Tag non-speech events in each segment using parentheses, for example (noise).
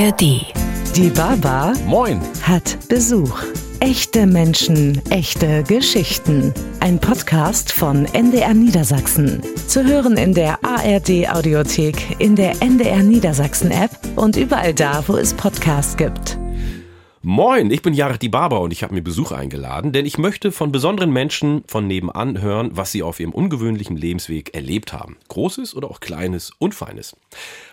ARD. Die Baba Moin. hat Besuch. Echte Menschen, echte Geschichten. Ein Podcast von NDR Niedersachsen. Zu hören in der ARD Audiothek, in der NDR Niedersachsen App und überall da, wo es Podcasts gibt. Moin, ich bin Jared die Barber und ich habe mir Besuch eingeladen, denn ich möchte von besonderen Menschen von nebenan hören, was sie auf ihrem ungewöhnlichen Lebensweg erlebt haben. Großes oder auch kleines und feines.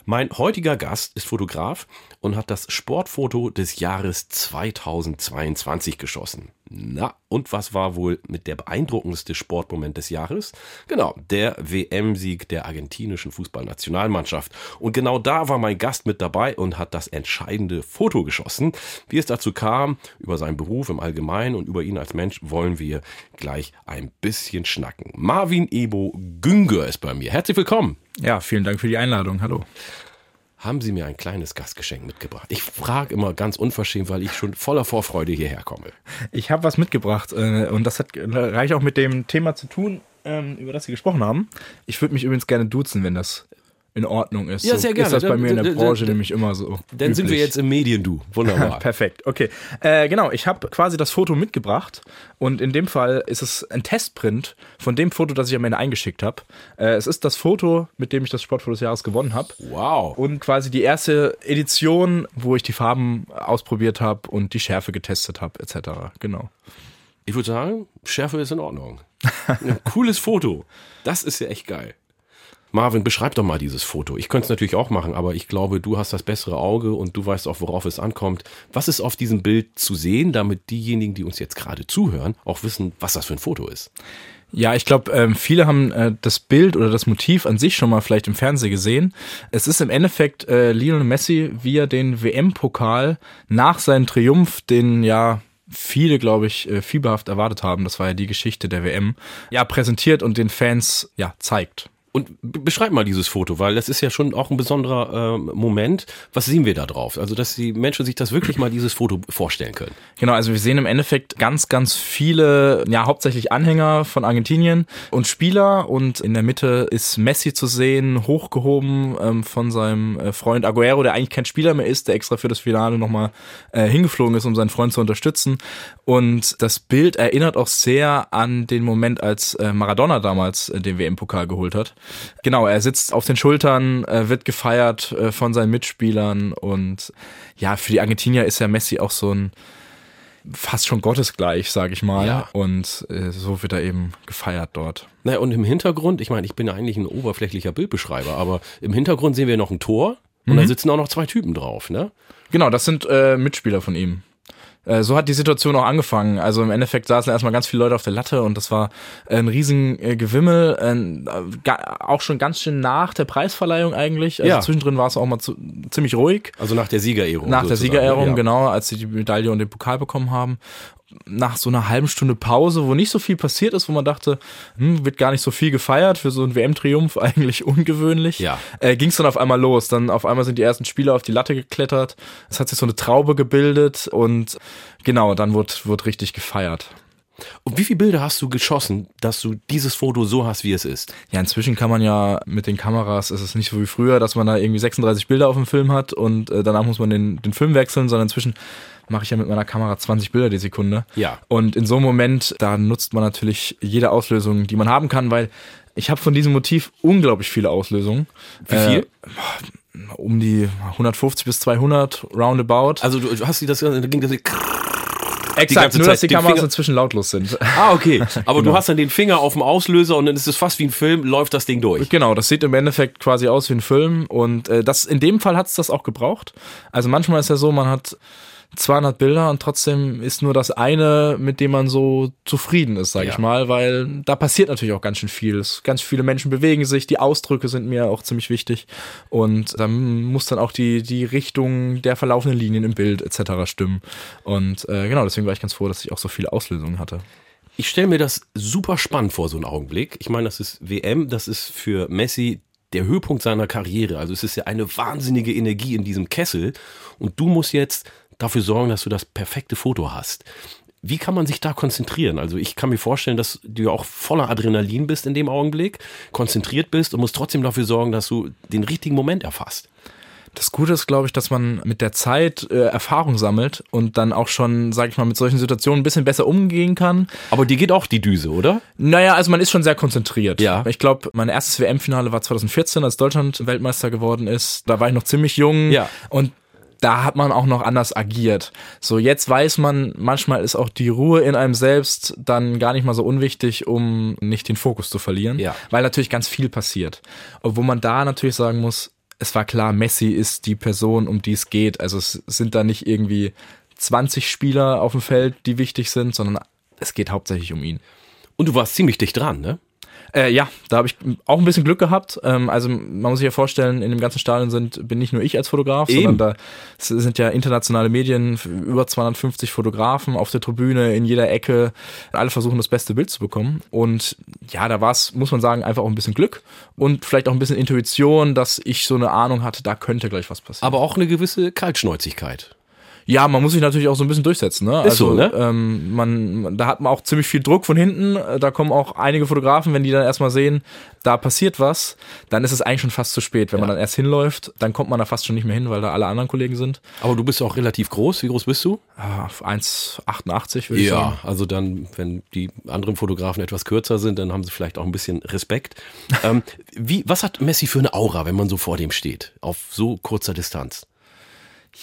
Mein heutiger Gast ist Fotograf und hat das Sportfoto des Jahres 2022 geschossen. Na, und was war wohl mit der beeindruckendste Sportmoment des Jahres? Genau, der WM-Sieg der argentinischen Fußballnationalmannschaft. Und genau da war mein Gast mit dabei und hat das entscheidende Foto geschossen. Wie es dazu kam, über seinen Beruf im Allgemeinen und über ihn als Mensch, wollen wir gleich ein bisschen schnacken. Marvin Ebo Günger ist bei mir. Herzlich willkommen. Ja, vielen Dank für die Einladung. Hallo. Haben Sie mir ein kleines Gastgeschenk mitgebracht? Ich frage immer ganz unverschämt, weil ich schon voller Vorfreude hierher komme. Ich habe was mitgebracht äh, und das hat reicht auch mit dem Thema zu tun, ähm, über das Sie gesprochen haben. Ich würde mich übrigens gerne duzen, wenn das in Ordnung ist. Ja, sehr so gerne. Ist das bei mir in der Branche nämlich immer so. Dann sind wir üblich. jetzt im Medien-Du. Wunderbar. (laughs) Perfekt, okay. Äh, genau, ich habe quasi das Foto mitgebracht und in dem Fall ist es ein Testprint von dem Foto, das ich am Ende eingeschickt habe. Äh, es ist das Foto, mit dem ich das Sportfoto des Jahres gewonnen habe. Wow. Und quasi die erste Edition, wo ich die Farben ausprobiert habe und die Schärfe getestet habe, etc. Genau. Ich würde sagen, Schärfe ist in Ordnung. (laughs) Ein cooles Foto. Das ist ja echt geil. Marvin, beschreib doch mal dieses Foto. Ich könnte es natürlich auch machen, aber ich glaube, du hast das bessere Auge und du weißt auch, worauf es ankommt. Was ist auf diesem Bild zu sehen, damit diejenigen, die uns jetzt gerade zuhören, auch wissen, was das für ein Foto ist? Ja, ich glaube, ähm, viele haben äh, das Bild oder das Motiv an sich schon mal vielleicht im Fernsehen gesehen. Es ist im Endeffekt äh, Lionel Messi, wie er den WM-Pokal nach seinem Triumph, den ja viele, glaube ich, äh, fieberhaft erwartet haben, das war ja die Geschichte der WM, ja, präsentiert und den Fans ja zeigt. Und be- beschreib mal dieses Foto, weil das ist ja schon auch ein besonderer ähm, Moment. Was sehen wir da drauf? Also, dass die Menschen sich das wirklich mal dieses Foto vorstellen können. Genau, also wir sehen im Endeffekt ganz, ganz viele, ja, hauptsächlich Anhänger von Argentinien und Spieler und in der Mitte ist Messi zu sehen, hochgehoben ähm, von seinem äh, Freund Aguero, der eigentlich kein Spieler mehr ist, der extra für das Finale nochmal äh, hingeflogen ist, um seinen Freund zu unterstützen. Und das Bild erinnert auch sehr an den Moment, als äh, Maradona damals äh, den WM-Pokal geholt hat. Genau, er sitzt auf den Schultern, äh, wird gefeiert äh, von seinen Mitspielern und ja, für die Argentinier ist ja Messi auch so ein fast schon gottesgleich, sage ich mal. Ja. Und äh, so wird er eben gefeiert dort. Naja, und im Hintergrund, ich meine, ich bin ja eigentlich ein oberflächlicher Bildbeschreiber, aber im Hintergrund sehen wir noch ein Tor und da sitzen auch noch zwei Typen drauf, ne? Genau, das sind äh, Mitspieler von ihm. Äh, So hat die Situation auch angefangen. Also im Endeffekt saßen erstmal ganz viele Leute auf der Latte und das war ein riesen äh, Gewimmel, äh, ga- auch schon ganz schön nach der Preisverleihung eigentlich. Also Ja. zwischendrin war es auch mal zu, ziemlich ruhig. Also nach der Siegerehrung. Nach der sozusagen, Siegerehrung, ja. genau, als sie die Medaille und den Pokal bekommen haben. Nach so einer halben Stunde Pause, wo nicht so viel passiert ist, wo man dachte, hm, wird gar nicht so viel gefeiert, für so einen WM-Triumph (laughs) eigentlich ungewöhnlich, Ja. äh, ging es dann auf einmal los. Dann auf einmal sind die ersten Spieler auf die Latte geklettert. Es hat sich so eine Traube gebildet und genau, dann wurde, wurde richtig gefeiert. Und wie viele Bilder hast du geschossen, dass du dieses Foto so hast, wie es ist? Ja, inzwischen kann man ja mit den Kameras, ist es nicht so wie früher, dass man da irgendwie 36 Bilder auf dem Film hat und äh, danach muss man den, den Film wechseln, sondern inzwischen mache ich ja mit meiner Kamera 20 Bilder die Sekunde. Ja. Und in so einem Moment, da nutzt man natürlich jede Auslösung, die man haben kann, weil ich habe von diesem Motiv unglaublich viele Auslösungen. Wie viel? Äh, um die 150 bis 200 roundabout. Also du hast die das, da ging das Exakt, ganze nur Zeit dass die den Kameras Finger- inzwischen lautlos sind. (laughs) Ah, okay. Aber du Genau. hast dann den Finger auf dem Auslöser und dann ist es fast wie ein Film, läuft das Ding durch. Genau, das sieht im Endeffekt quasi aus wie ein Film und äh, das in dem Fall hat es das auch gebraucht. Also manchmal ist ja so, man hat 200 Bilder und trotzdem ist nur das eine, mit dem man so zufrieden ist, sag Ja. ich mal, weil da passiert natürlich auch ganz schön viel. Es, ganz viele Menschen bewegen sich, die Ausdrücke sind mir auch ziemlich wichtig und dann muss dann auch die die Richtung der verlaufenden Linien im Bild etc. stimmen und äh, genau deswegen war ich ganz froh, dass ich auch so viele Auslösungen hatte. Ich stelle mir das super spannend vor, so einen Augenblick. Ich meine, das ist WM, das ist für Messi der Höhepunkt seiner Karriere. Also es ist ja eine wahnsinnige Energie in diesem Kessel und du musst jetzt dafür sorgen, dass du das perfekte Foto hast. Wie kann man sich da konzentrieren? Also ich kann mir vorstellen, dass du ja auch voller Adrenalin bist in dem Augenblick, konzentriert bist und musst trotzdem dafür sorgen, dass du den richtigen Moment erfasst. Das Gute ist, glaube ich, dass man mit der Zeit äh, Erfahrung sammelt und dann auch schon, sage ich mal, mit solchen Situationen ein bisschen besser umgehen kann. Aber die geht auch die Düse, oder? Naja, also man ist schon sehr konzentriert. Ja. Ich glaube, mein erstes WM-Finale war 2014, als Deutschland Weltmeister geworden ist. Da war ich noch ziemlich jung. Ja. Und da hat man auch noch anders agiert. So, jetzt weiß man, manchmal ist auch die Ruhe in einem selbst dann gar nicht mal so unwichtig, um nicht den Fokus zu verlieren. Ja. Weil natürlich ganz viel passiert. Obwohl man da natürlich sagen muss, es war klar, Messi ist die Person, um die es geht. Also es sind da nicht irgendwie 20 Spieler auf dem Feld, die wichtig sind, sondern es geht hauptsächlich um ihn. Und du warst ziemlich dicht dran, ne? Äh, ja, da habe ich auch ein bisschen Glück gehabt. Ähm, also man muss sich ja vorstellen, in dem ganzen Stadion sind bin nicht nur ich als Fotograf, Eben. sondern da sind ja internationale Medien, über 250 Fotografen auf der Tribüne, in jeder Ecke. Alle versuchen das beste Bild zu bekommen. Und ja, da war es, muss man sagen, einfach auch ein bisschen Glück und vielleicht auch ein bisschen Intuition, dass ich so eine Ahnung hatte, da könnte gleich was passieren. Aber auch eine gewisse Kaltschnäuzigkeit. Ja, man muss sich natürlich auch so ein bisschen durchsetzen. Ne? Ist so, ne? ähm, man, da hat man auch ziemlich viel Druck von hinten. Da kommen auch einige Fotografen, wenn die dann erstmal sehen, da passiert was, dann ist es eigentlich schon fast zu spät. Wenn man dann erst hinläuft, dann kommt man da fast schon nicht mehr hin, weil da alle anderen Kollegen sind. Aber du bist auch relativ groß. Wie groß bist du? Ah, Auf 1,88 würde ich sagen. also dann, wenn die anderen Fotografen etwas kürzer sind, dann haben sie vielleicht auch ein bisschen Respekt. (laughs) ähm, wie, was hat Messi für eine Aura, wenn man so vor dem steht, auf so kurzer Distanz?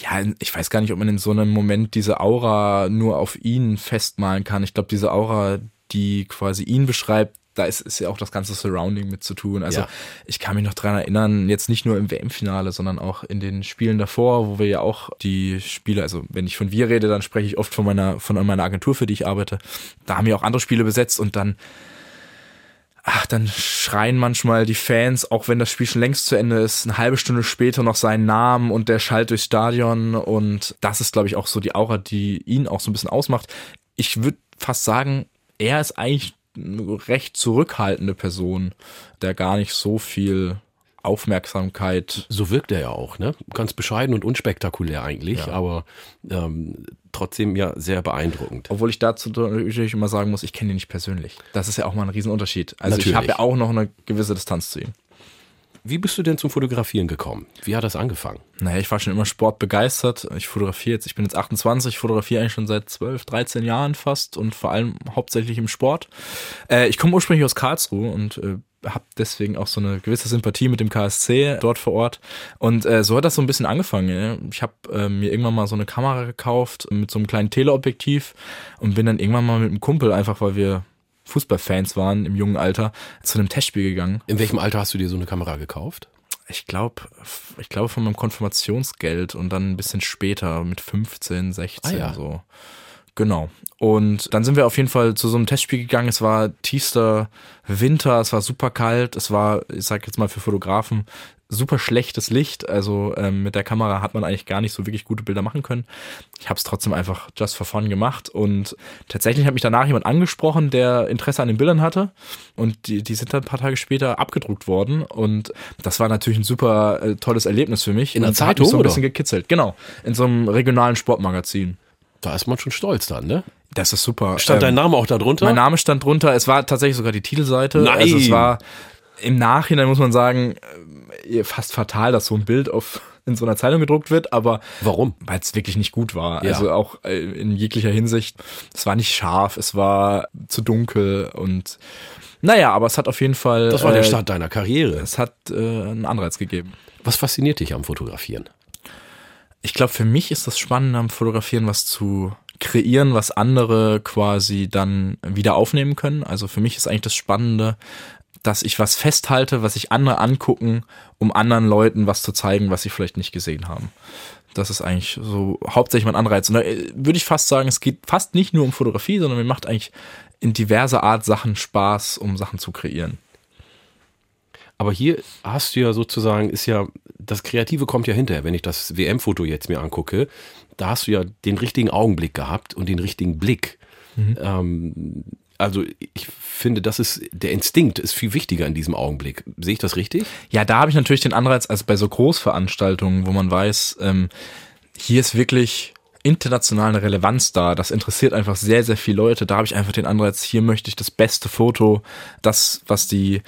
Ja, ich weiß gar nicht, ob man in so einem Moment diese Aura nur auf ihn festmalen kann. Ich glaube, diese Aura, die quasi ihn beschreibt, da ist, ist ja auch das ganze Surrounding mit zu tun. Also Ja. ich kann mich noch dran erinnern, jetzt nicht nur im WM-Finale, sondern auch in den Spielen davor, wo wir ja auch die Spiele, also wenn ich von wir rede, dann spreche ich oft von meiner, von meiner Agentur, für die ich arbeite. Da haben wir auch andere Spiele besetzt und dann ach, dann schreien manchmal die Fans, auch wenn das Spiel schon längst zu Ende ist, eine halbe Stunde später noch seinen Namen und der schallt durchs Stadion und das ist, glaube ich, auch so die Aura, die ihn auch so ein bisschen ausmacht. Ich würde fast sagen, er ist eigentlich eine recht zurückhaltende Person, der gar nicht so viel Aufmerksamkeit So wirkt er ja auch, ne? Ganz bescheiden und unspektakulär eigentlich, Ja. aber ähm, trotzdem ja sehr beeindruckend. Obwohl ich dazu natürlich immer sagen muss, ich kenne ihn nicht persönlich. Das ist ja auch mal ein Riesenunterschied. Also ich Natürlich. habe ja auch noch eine gewisse Distanz zu ihm. Wie bist du denn zum Fotografieren gekommen? Wie hat das angefangen? Naja, ich war schon immer sportbegeistert. Ich fotografiere jetzt, ich bin jetzt 28, ich fotografiere eigentlich schon seit 12, 13 Jahren fast und vor allem hauptsächlich im Sport. Äh, ich komme ursprünglich aus Karlsruhe und äh, habe deswegen auch so eine gewisse Sympathie mit dem KSC dort vor Ort. Und äh, so hat das so ein bisschen angefangen. Ja. Ich habe äh, mir irgendwann mal so eine Kamera gekauft mit so einem kleinen Teleobjektiv und bin dann irgendwann mal mit einem Kumpel, einfach weil wir Fußballfans waren im jungen Alter, zu einem Testspiel gegangen. In welchem Alter hast du dir so eine Kamera gekauft? Ich glaube, ich glaube von meinem Konfirmationsgeld und dann ein bisschen später mit 15, 16 Ah ja. so. Genau. Und dann sind wir auf jeden Fall zu so einem Testspiel gegangen. Es war tiefster Winter, es war super kalt, es war, ich sag jetzt mal für Fotografen, super schlechtes Licht. Also ähm, mit der Kamera hat man eigentlich gar nicht so wirklich gute Bilder machen können. Ich habe es trotzdem einfach just for fun gemacht und tatsächlich hat mich danach jemand angesprochen, der Interesse an den Bildern hatte und die, die sind dann ein paar Tage später abgedruckt worden und das war natürlich ein super äh, tolles Erlebnis für mich. In der Und hat mich Zeitung, so ein oder? bisschen gekitzelt. Genau, in so einem regionalen Sportmagazin. Da ist man schon stolz dann, ne? Das ist super. Stand Ähm, dein Name auch da drunter? mein Name stand drunter. Es war tatsächlich sogar die Titelseite. Nein. Also es war im Nachhinein muss man sagen äh, fast fatal, dass so ein Bild auf in so einer Zeitung gedruckt wird, aber Warum? weil es wirklich nicht gut war. Ja. Also auch äh, in jeglicher Hinsicht. Es war nicht scharf, es war zu dunkel und naja, aber es hat auf jeden Fall. Das war der äh, Start deiner Karriere. Es hat äh, einen Anreiz gegeben. Was fasziniert dich am Fotografieren? Ich glaube, für mich ist das Spannende am Fotografieren, was zu kreieren, was andere quasi dann wieder aufnehmen können. Also für mich ist eigentlich das Spannende, dass ich was festhalte, was sich andere angucken, um anderen Leuten was zu zeigen, was sie vielleicht nicht gesehen haben. Das ist eigentlich so hauptsächlich mein Anreiz. Und da äh, würde ich fast sagen, es geht fast nicht nur um Fotografie, sondern mir macht eigentlich in diverser Art Sachen Spaß, um Sachen zu kreieren. Aber hier hast du ja sozusagen, ist ja, das Kreative kommt ja hinterher. Wenn ich das WM-Foto jetzt mir angucke, da hast du ja den richtigen Augenblick gehabt und den richtigen Blick. Ähm, also ich finde, das ist, der Instinkt ist viel wichtiger in diesem Augenblick. Sehe ich das richtig? Ja, da habe ich natürlich den Anreiz, also bei so Großveranstaltungen, wo man weiß, ähm, hier ist wirklich international eine Relevanz da. Das interessiert einfach sehr, sehr viele Leute. Da habe ich einfach den Anreiz, hier möchte ich das beste Foto, das, was die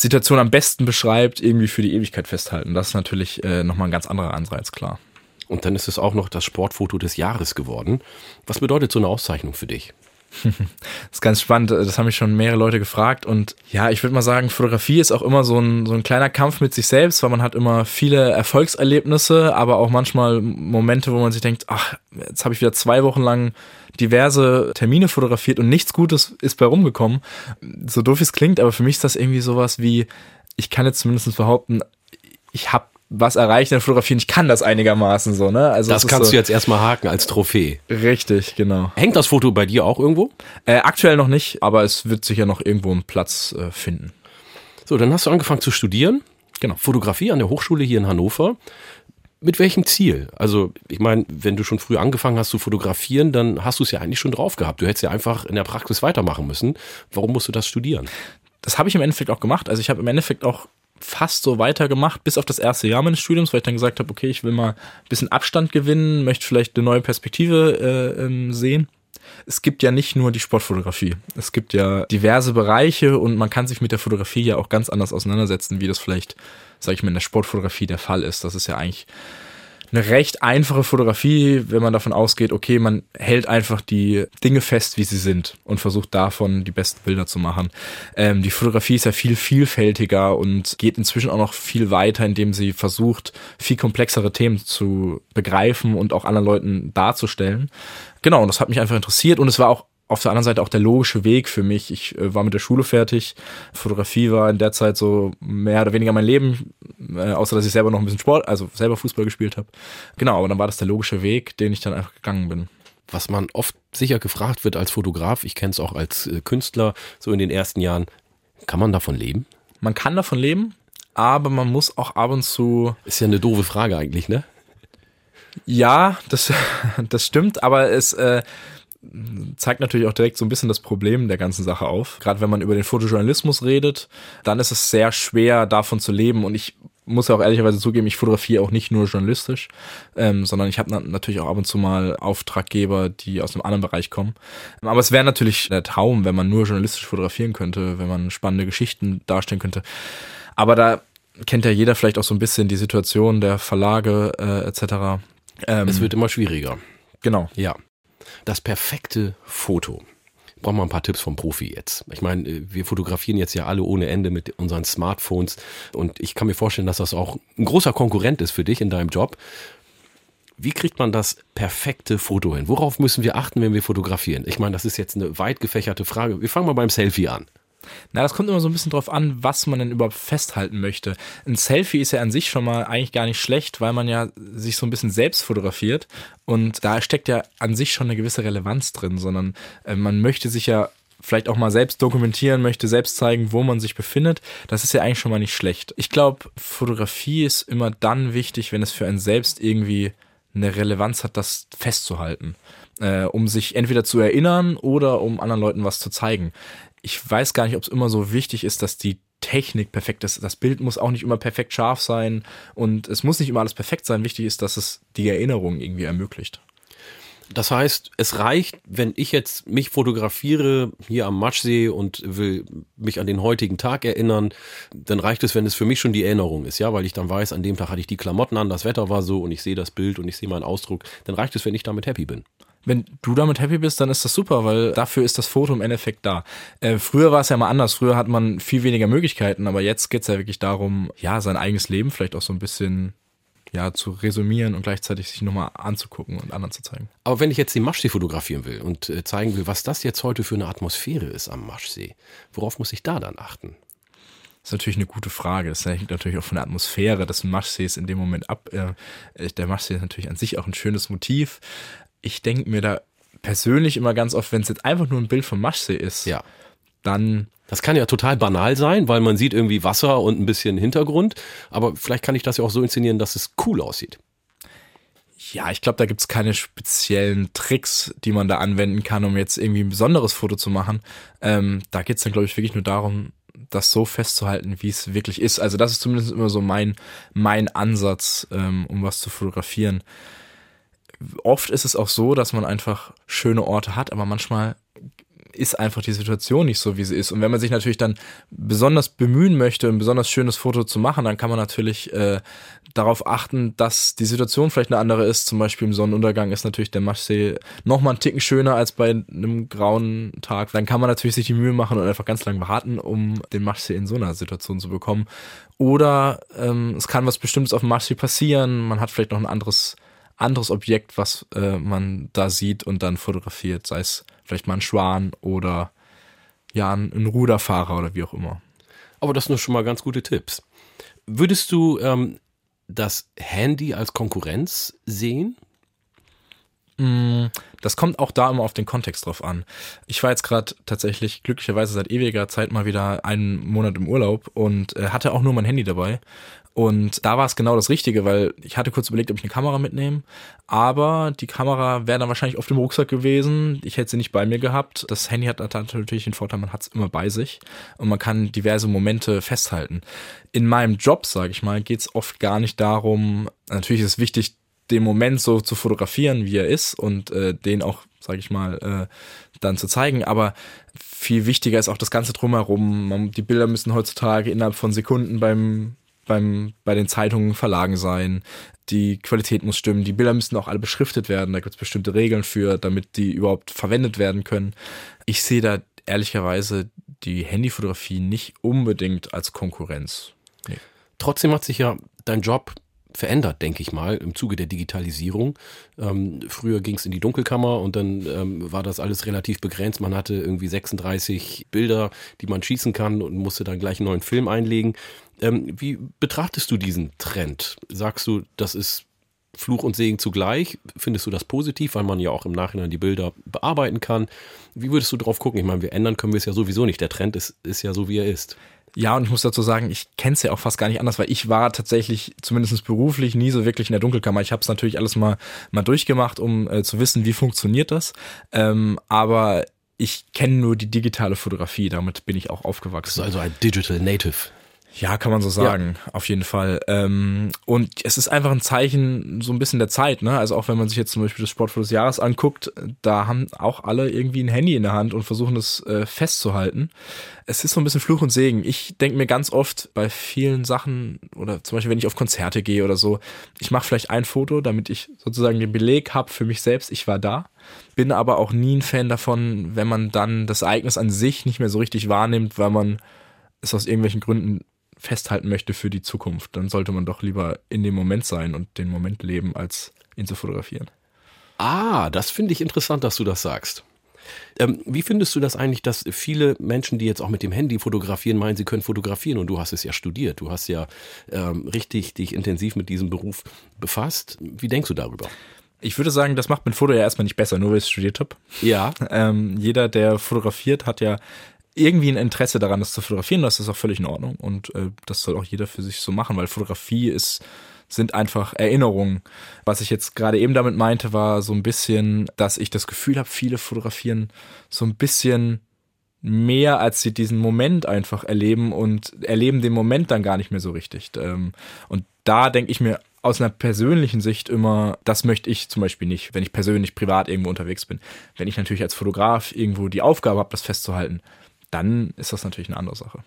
Situation am besten beschreibt, irgendwie für die Ewigkeit festhalten. Das ist natürlich äh, nochmal ein ganz anderer Anreiz, klar. Und dann ist es auch noch das Sportfoto des Jahres geworden. Was bedeutet so eine Auszeichnung für dich? Das (laughs) ist ganz spannend. Das haben mich schon mehrere Leute gefragt. Und ja, ich würde mal sagen, Fotografie ist auch immer so ein, so ein kleiner Kampf mit sich selbst, weil man hat immer viele Erfolgserlebnisse, aber auch manchmal Momente, wo man sich denkt, ach, jetzt habe ich wieder zwei Wochen lang diverse Termine fotografiert und nichts Gutes ist bei rumgekommen. So doof es klingt, aber für mich ist das irgendwie sowas wie, ich kann jetzt zumindest behaupten, ich habe was erreicht in der Fotografie und ich kann das einigermaßen so, ne? Also das kannst so, du jetzt erstmal haken als Trophäe. Richtig, genau. Hängt das Foto bei dir auch irgendwo? Äh, aktuell noch nicht, aber es wird sicher noch irgendwo einen Platz äh, finden. So, dann hast du angefangen zu studieren. Genau. Fotografie an der Hochschule hier in Hannover. Mit welchem Ziel? Also, ich meine, wenn du schon früh angefangen hast zu fotografieren, dann hast du es ja eigentlich schon drauf gehabt. Du hättest ja einfach in der Praxis weitermachen müssen. Warum musst du das studieren? Das habe ich im Endeffekt auch gemacht. Also ich habe im Endeffekt auch fast so weitergemacht, bis auf das erste Jahr meines Studiums, weil ich dann gesagt habe, okay, ich will mal ein bisschen Abstand gewinnen, möchte vielleicht eine neue Perspektive äh, ähm, sehen. Es gibt ja nicht nur die Sportfotografie. Es gibt ja diverse Bereiche und man kann sich mit der Fotografie ja auch ganz anders auseinandersetzen, wie das vielleicht, sage ich mal, in der Sportfotografie der Fall ist. Das ist ja eigentlich eine recht einfache Fotografie, wenn man davon ausgeht, okay, man hält einfach die Dinge fest, wie sie sind und versucht davon die besten Bilder zu machen. Ähm, die Fotografie ist ja viel vielfältiger und geht inzwischen auch noch viel weiter, indem sie versucht, viel komplexere Themen zu begreifen und auch anderen Leuten darzustellen. Genau, und das hat mich einfach interessiert und es war auch auf der anderen Seite auch der logische Weg für mich. Ich äh, war mit der Schule fertig. Fotografie war in der Zeit so mehr oder weniger mein Leben, äh, außer dass ich selber noch ein bisschen Sport, also selber Fußball gespielt habe. Genau, aber dann war das der logische Weg, den ich dann einfach gegangen bin. Was man oft sicher gefragt wird als Fotograf, ich kenne es auch als äh, Künstler, so in den ersten Jahren, kann man davon leben? Man kann davon leben, aber man muss auch ab und zu. Ist ja eine doofe Frage eigentlich, ne? Ja, das, (laughs) das stimmt, aber es, äh, zeigt natürlich auch direkt so ein bisschen das Problem der ganzen Sache auf. Gerade wenn man über den Fotojournalismus redet, dann ist es sehr schwer, davon zu leben. Und ich muss ja auch ehrlicherweise zugeben, ich fotografiere auch nicht nur journalistisch, ähm, sondern ich habe natürlich auch ab und zu mal Auftraggeber, die aus einem anderen Bereich kommen. Aber es wäre natürlich der Traum, wenn man nur journalistisch fotografieren könnte, wenn man spannende Geschichten darstellen könnte. Aber da kennt ja jeder vielleicht auch so ein bisschen die Situation der Verlage äh, etc. Ähm, es wird immer schwieriger. Genau. Ja das perfekte Foto. Brauchen wir ein paar Tipps vom Profi jetzt. Ich meine, äh, wir fotografieren jetzt ja alle ohne Ende mit unseren Smartphones und ich kann mir vorstellen, dass das auch ein großer Konkurrent ist für dich in deinem Job. Wie kriegt man das perfekte Foto hin? Worauf müssen wir achten, wenn wir fotografieren? Ich meine, das ist jetzt eine weit gefächerte Frage. Wir fangen mal beim Selfie an. Na, das kommt immer so ein bisschen drauf an, was man denn überhaupt festhalten möchte. Ein Selfie ist ja an sich schon mal eigentlich gar nicht schlecht, weil man ja sich so ein bisschen selbst fotografiert und da steckt ja an sich schon eine gewisse Relevanz drin, sondern äh, man möchte sich ja vielleicht auch mal selbst dokumentieren möchte, selbst zeigen, wo man sich befindet, das ist ja eigentlich schon mal nicht schlecht. Ich glaube, Fotografie ist immer dann wichtig, wenn es für einen selbst irgendwie eine Relevanz hat, das festzuhalten, äh, um sich entweder zu erinnern oder um anderen Leuten was zu zeigen ich weiß gar nicht, ob es immer so wichtig ist, dass die Technik perfekt ist. Das Bild muss auch nicht immer perfekt scharf sein und es muss nicht immer alles perfekt sein. Wichtig ist, dass es die Erinnerung irgendwie ermöglicht. Das heißt, es reicht, wenn ich jetzt mich fotografiere hier am Matschsee und will mich an den heutigen Tag erinnern, dann reicht es, wenn es für mich schon die Erinnerung ist, ja, weil ich dann weiß, an dem Tag hatte ich die Klamotten an, das Wetter war so und ich sehe das Bild und ich sehe meinen Ausdruck, dann reicht es, wenn ich damit happy bin. Wenn du damit happy bist, dann ist das super, weil dafür ist das Foto im Endeffekt da. Äh, früher war es ja mal anders. Früher hat man viel weniger Möglichkeiten, aber jetzt geht's ja wirklich darum, ja, sein eigenes Leben vielleicht auch so ein bisschen ja, zu resümieren und gleichzeitig sich nochmal anzugucken und anderen zu zeigen. Aber wenn ich jetzt den Maschsee fotografieren will und äh, zeigen will, was das jetzt heute für eine Atmosphäre ist am Maschsee, worauf muss ich da dann achten? Das ist natürlich eine gute Frage. Das hängt natürlich auch von der Atmosphäre des Maschsees in dem Moment ab. Äh, der Maschsee ist natürlich an sich auch ein schönes Motiv ich denke mir da persönlich immer ganz oft, wenn es jetzt einfach nur ein Bild vom Maschsee ist, ja. dann. Das kann ja total banal sein, weil man sieht irgendwie Wasser und ein bisschen Hintergrund. Aber vielleicht kann ich das ja auch so inszenieren, dass es cool aussieht. Ja, ich glaube, da gibt's keine speziellen Tricks, die man da anwenden kann, um jetzt irgendwie ein besonderes Foto zu machen. Ähm, da geht's dann, glaube ich, wirklich nur darum, das so festzuhalten, wie es wirklich ist. Also das ist zumindest immer so mein, mein Ansatz, ähm, um was zu fotografieren oft ist es auch so, dass man einfach schöne Orte hat, aber manchmal ist einfach die Situation nicht so, wie sie ist. Und wenn man sich natürlich dann besonders bemühen möchte, ein besonders schönes Foto zu machen, dann kann man natürlich äh, darauf achten, dass die Situation vielleicht eine andere ist. Zum Beispiel im Sonnenuntergang ist natürlich der Maschsee noch mal einen Ticken schöner als bei einem grauen Tag. Dann kann man natürlich sich die Mühe machen und einfach ganz lange warten, um den Maschsee in so einer Situation zu bekommen. Oder ähm, es kann was Bestimmtes auf dem Maschsee passieren. Man hat vielleicht noch ein anderes anderes Objekt, was äh, man da sieht und dann fotografiert, sei es vielleicht mal ein Schwan oder ja, ein, ein Ruderfahrer oder wie auch immer. Aber das sind schon mal ganz gute Tipps. Würdest du ähm, das Handy als Konkurrenz sehen? Mm, das kommt auch da immer auf den Kontext drauf an. Ich war jetzt gerade tatsächlich glücklicherweise seit ewiger Zeit mal wieder einen Monat im Urlaub und äh, hatte auch nur mein Handy dabei. Und da war es genau das Richtige, weil ich hatte kurz überlegt, ob ich eine Kamera mitnehme, aber die Kamera wäre dann wahrscheinlich auf dem Rucksack gewesen. Ich hätte sie nicht bei mir gehabt. Das Handy hat natürlich den Vorteil, man hat es immer bei sich und man kann diverse Momente festhalten. In meinem Job, sage ich mal, geht es oft gar nicht darum, natürlich ist es wichtig, den Moment so zu fotografieren, wie er ist und äh, den auch, sage ich mal, äh, dann zu zeigen. Aber viel wichtiger ist auch das Ganze drumherum. Man, die Bilder müssen heutzutage innerhalb von Sekunden beim beim, bei den Zeitungen, Verlagen sein. Die Qualität muss stimmen. Die Bilder müssen auch alle beschriftet werden. Da gibt es bestimmte Regeln für, damit die überhaupt verwendet werden können. Ich sehe da ehrlicherweise die Handyfotografie nicht unbedingt als Konkurrenz. Nee. Trotzdem hat sich ja dein Job verändert, denke ich mal, im Zuge der Digitalisierung. Ähm, früher ging es in die Dunkelkammer und dann ähm, war das alles relativ begrenzt. Man hatte irgendwie 36 Bilder, die man schießen kann und musste dann gleich einen neuen Film einlegen. Ähm, wie betrachtest du diesen Trend? Sagst du, das ist Fluch und Segen zugleich? Findest du das positiv, weil man ja auch im Nachhinein die Bilder bearbeiten kann? Wie würdest du drauf gucken? Ich meine, wir ändern können wir es ja sowieso nicht. Der Trend ist, ist ja so, wie er ist. Ja, und ich muss dazu sagen, ich kenne es ja auch fast gar nicht anders, weil ich war tatsächlich zumindest beruflich nie so wirklich in der Dunkelkammer. Ich habe es natürlich alles mal mal durchgemacht, um äh, zu wissen, wie funktioniert das. Ähm, aber ich kenne nur die digitale Fotografie, damit bin ich auch aufgewachsen. also ein Digital Native. Ja, kann man so sagen, ja. auf jeden Fall. Ähm, und es ist einfach ein Zeichen so ein bisschen der Zeit, ne? Also auch wenn man sich jetzt zum Beispiel das Sportfoto des Jahres anguckt, da haben auch alle irgendwie ein Handy in der Hand und versuchen das äh, festzuhalten. Es ist so ein bisschen Fluch und Segen. Ich denke mir ganz oft bei vielen Sachen, oder zum Beispiel wenn ich auf Konzerte gehe oder so, ich mache vielleicht ein Foto, damit ich sozusagen den Beleg habe für mich selbst, ich war da. Bin aber auch nie ein Fan davon, wenn man dann das Ereignis an sich nicht mehr so richtig wahrnimmt, weil man es aus irgendwelchen Gründen festhalten möchte für die Zukunft, dann sollte man doch lieber in dem Moment sein und den Moment leben, als ihn zu fotografieren. Ah, das finde ich interessant, dass du das sagst. Ähm, wie findest du das eigentlich, dass viele Menschen, die jetzt auch mit dem Handy fotografieren, meinen, sie können fotografieren und du hast es ja studiert, du hast ja ähm, richtig dich intensiv mit diesem Beruf befasst. Wie denkst du darüber? Ich würde sagen, das macht mit Foto ja erstmal nicht besser, nur weil ich es studiert habe. Ja. Ähm, jeder, der fotografiert, hat ja irgendwie ein Interesse daran, das zu fotografieren. Das ist auch völlig in Ordnung und äh, das soll auch jeder für sich so machen, weil Fotografie ist sind einfach Erinnerungen. Was ich jetzt gerade eben damit meinte, war so ein bisschen, dass ich das Gefühl habe, viele fotografieren so ein bisschen mehr, als sie diesen Moment einfach erleben und erleben den Moment dann gar nicht mehr so richtig. Ähm, und da denke ich mir aus einer persönlichen Sicht immer, das möchte ich zum Beispiel nicht, wenn ich persönlich privat irgendwo unterwegs bin. Wenn ich natürlich als Fotograf irgendwo die Aufgabe habe, das festzuhalten, dann ist das natürlich eine andere Sache.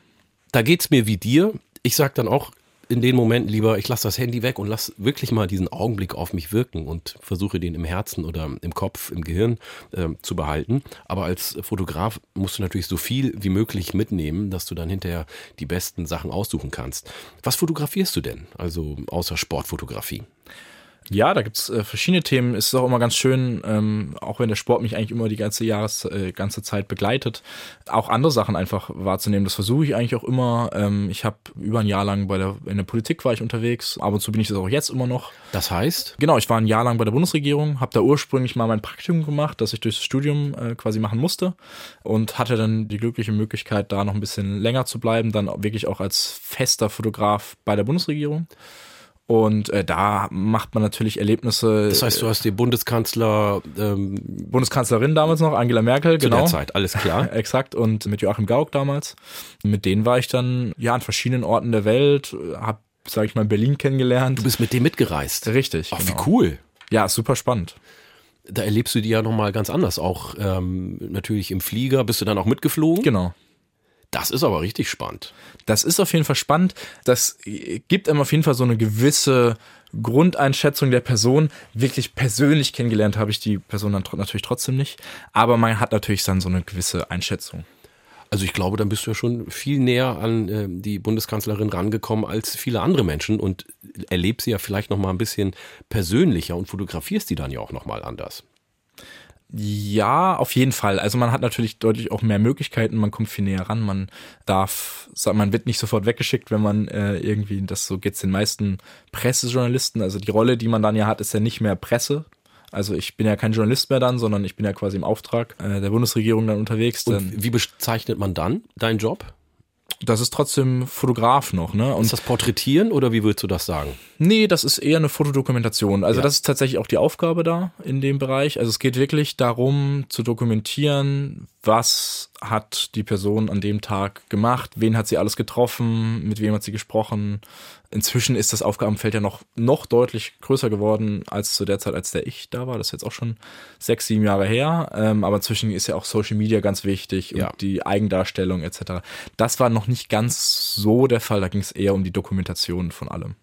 Da geht's mir wie dir. Ich sag dann auch in den Momenten lieber, ich lasse das Handy weg und lass wirklich mal diesen Augenblick auf mich wirken und versuche den im Herzen oder im Kopf, im Gehirn äh, zu behalten. Aber als Fotograf musst du natürlich so viel wie möglich mitnehmen, dass du dann hinterher die besten Sachen aussuchen kannst. Was fotografierst du denn? Also außer Sportfotografie? Ja, da gibt's äh, verschiedene Themen. Es ist auch immer ganz schön, ähm, auch wenn der Sport mich eigentlich immer die ganze Jahres, äh, ganze Zeit begleitet, auch andere Sachen einfach wahrzunehmen. Das versuche ich eigentlich auch immer. Ähm, ich habe über ein Jahr lang bei der in der Politik war ich unterwegs. Ab und zu bin ich das auch jetzt immer noch. Das heißt? Genau, ich war ein Jahr lang bei der Bundesregierung, habe da ursprünglich mal mein Praktikum gemacht, das ich durchs Studium äh, quasi machen musste und hatte dann die glückliche Möglichkeit, da noch ein bisschen länger zu bleiben, dann wirklich auch als fester Fotograf bei der Bundesregierung. Und äh, da macht man natürlich Erlebnisse. Das heißt, du hast die Bundeskanzler, ähm, Bundeskanzlerin damals noch, Angela Merkel, zu genau. Der Zeit, alles klar. (laughs) Exakt. Und mit Joachim Gauck damals. Mit denen war ich dann ja an verschiedenen Orten der Welt, hab, sag ich mal, Berlin kennengelernt. Du bist mit dem mitgereist. Richtig. Ach, genau. wie cool. Ja, super spannend. Da erlebst du die ja nochmal ganz anders. Auch ähm, natürlich im Flieger bist du dann auch mitgeflogen. Genau. Das ist aber richtig spannend. Das ist auf jeden Fall spannend. Das gibt einem auf jeden Fall so eine gewisse Grundeinschätzung der Person. Wirklich persönlich kennengelernt habe ich die Person dann natürlich trotzdem nicht. Aber man hat natürlich dann so eine gewisse Einschätzung. Also ich glaube, dann bist du ja schon viel näher an äh, die Bundeskanzlerin rangekommen als viele andere Menschen und erlebst sie ja vielleicht noch mal ein bisschen persönlicher und fotografierst die dann ja auch noch mal anders. Ja, auf jeden Fall. Also man hat natürlich deutlich auch mehr Möglichkeiten, man kommt viel näher ran, man darf, man wird nicht sofort weggeschickt, wenn man äh, irgendwie, das so geht's den meisten Pressejournalisten, also die Rolle, die man dann ja hat, ist ja nicht mehr Presse. Also ich bin ja kein Journalist mehr dann, sondern ich bin ja quasi im Auftrag äh, der Bundesregierung dann unterwegs. Und wie bezeichnet man dann deinen Job? Das ist trotzdem Fotograf noch, ne? Und ist das Porträtieren oder wie würdest du das sagen? Nee, das ist eher eine Fotodokumentation. Also ja. das ist tatsächlich auch die Aufgabe da in dem Bereich. Also es geht wirklich darum zu dokumentieren, was hat die Person an dem Tag gemacht, wen hat sie alles getroffen, mit wem hat sie gesprochen. Inzwischen ist das Aufgabenfeld ja noch, noch deutlich größer geworden als zu der Zeit, als der ich da war. Das ist jetzt auch schon sechs, sieben Jahre her. Ähm, aber inzwischen ist ja auch Social Media ganz wichtig ja. und die Eigendarstellung etc. Das war noch nicht ganz so der Fall. Da ging es eher um die Dokumentation von allem.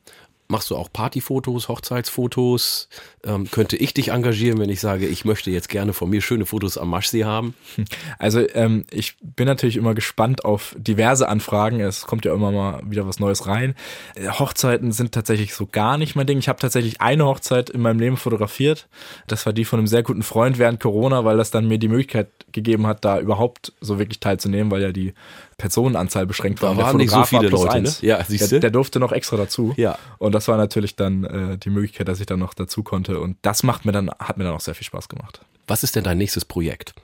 Machst du auch Partyfotos, Hochzeitsfotos? Ähm, könnte ich dich engagieren, wenn ich sage, ich möchte jetzt gerne von mir schöne Fotos am Maschsee haben? Also ähm, ich bin natürlich immer gespannt auf diverse Anfragen. Es kommt ja immer mal wieder was Neues rein. Äh, Hochzeiten sind tatsächlich so gar nicht mein Ding. Ich habe tatsächlich eine Hochzeit in meinem Leben fotografiert. Das war die von einem sehr guten Freund während Corona, weil das dann mir die Möglichkeit gegeben hat, da überhaupt so wirklich teilzunehmen, weil ja die Personenanzahl beschränkt war. Da waren nicht so viele Leute, ne? Ja, siehst der, der, durfte noch extra dazu. Ja. Und das war natürlich dann äh, die Möglichkeit, dass ich dann noch dazu konnte. Und das macht mir dann, hat mir dann auch sehr viel Spaß gemacht. Was ist denn dein nächstes Projekt?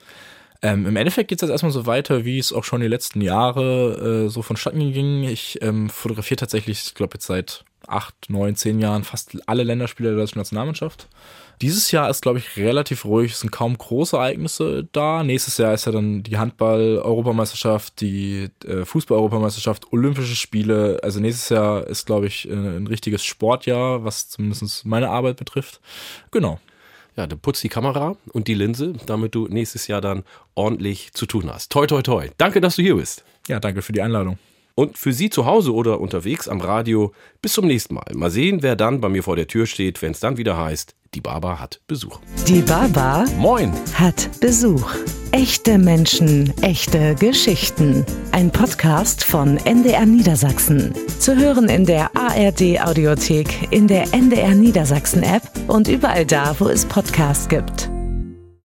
Ähm, Im Endeffekt geht es jetzt erstmal so weiter, wie es auch schon die letzten Jahre äh, so vonstatten ging. Ich ähm, fotografiere tatsächlich, ich glaube jetzt seit acht, neun, zehn Jahren fast alle Länderspiele der deutschen Nationalmannschaft. Dieses Jahr ist, glaube ich, relativ ruhig. Es sind kaum große Ereignisse da. Nächstes Jahr ist ja dann die Handball-Europameisterschaft, die äh, Fußball-Europameisterschaft, Olympische Spiele. Also nächstes Jahr ist, glaube ich, äh, ein richtiges Sportjahr, was zumindest meine Arbeit betrifft. Genau. Ja, dann putz die Kamera und die Linse, damit du nächstes Jahr dann ordentlich zu tun hast. Toi, toi, toi. Danke, dass du hier bist. Ja, danke für die Einladung. Und für Sie zu Hause oder unterwegs am Radio, bis zum nächsten Mal. Mal sehen, wer dann bei mir vor der Tür steht, wenn es dann wieder heißt, die Baba hat Besuch. Die Baba Moin hat Besuch. Echte Menschen, echte Geschichten. Ein Podcast von NDR Niedersachsen. Zu hören in der ARD Audiothek, in der NDR Niedersachsen App und überall da, wo es Podcasts gibt.